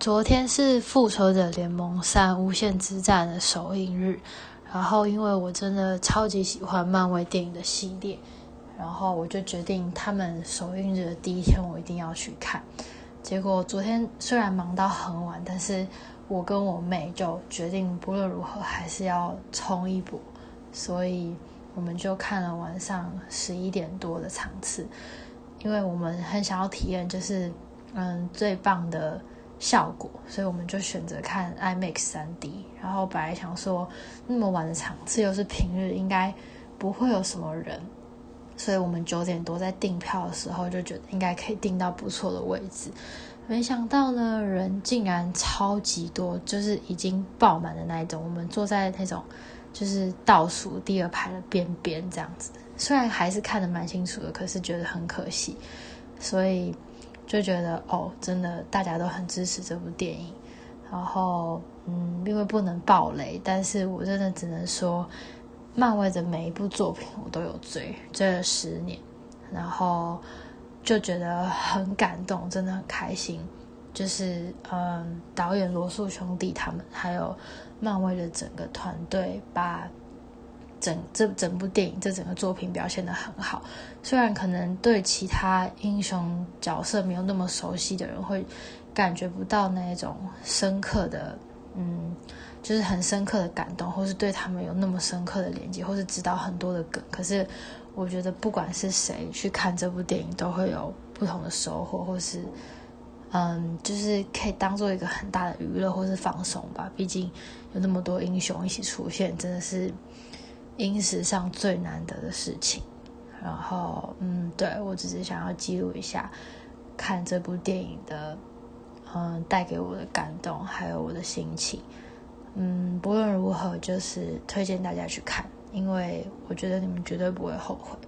昨天是《复仇者联盟三：无限之战》的首映日，然后因为我真的超级喜欢漫威电影的系列，然后我就决定他们首映日的第一天我一定要去看。结果昨天虽然忙到很晚，但是我跟我妹就决定不论如何还是要冲一波，所以我们就看了晚上十一点多的场次，因为我们很想要体验就是嗯最棒的。效果，所以我们就选择看 IMAX 3D。然后本来想说，那么晚的场次又是平日，应该不会有什么人，所以我们九点多在订票的时候就觉得应该可以订到不错的位置。没想到呢，人竟然超级多，就是已经爆满的那一种。我们坐在那种就是倒数第二排的边边这样子，虽然还是看得蛮清楚的，可是觉得很可惜，所以。就觉得哦，真的大家都很支持这部电影，然后嗯，因为不能爆雷，但是我真的只能说，漫威的每一部作品我都有追，追了十年，然后就觉得很感动，真的很开心。就是嗯，导演罗素兄弟他们，还有漫威的整个团队把。整这整部电影，这整个作品表现的很好。虽然可能对其他英雄角色没有那么熟悉的人，会感觉不到那种深刻的，嗯，就是很深刻的感动，或是对他们有那么深刻的连接，或是知道很多的梗。可是我觉得，不管是谁去看这部电影，都会有不同的收获，或是嗯，就是可以当做一个很大的娱乐或是放松吧。毕竟有那么多英雄一起出现，真的是。因史上最难得的事情，然后，嗯，对我只是想要记录一下看这部电影的，嗯，带给我的感动，还有我的心情，嗯，不论如何，就是推荐大家去看，因为我觉得你们绝对不会后悔。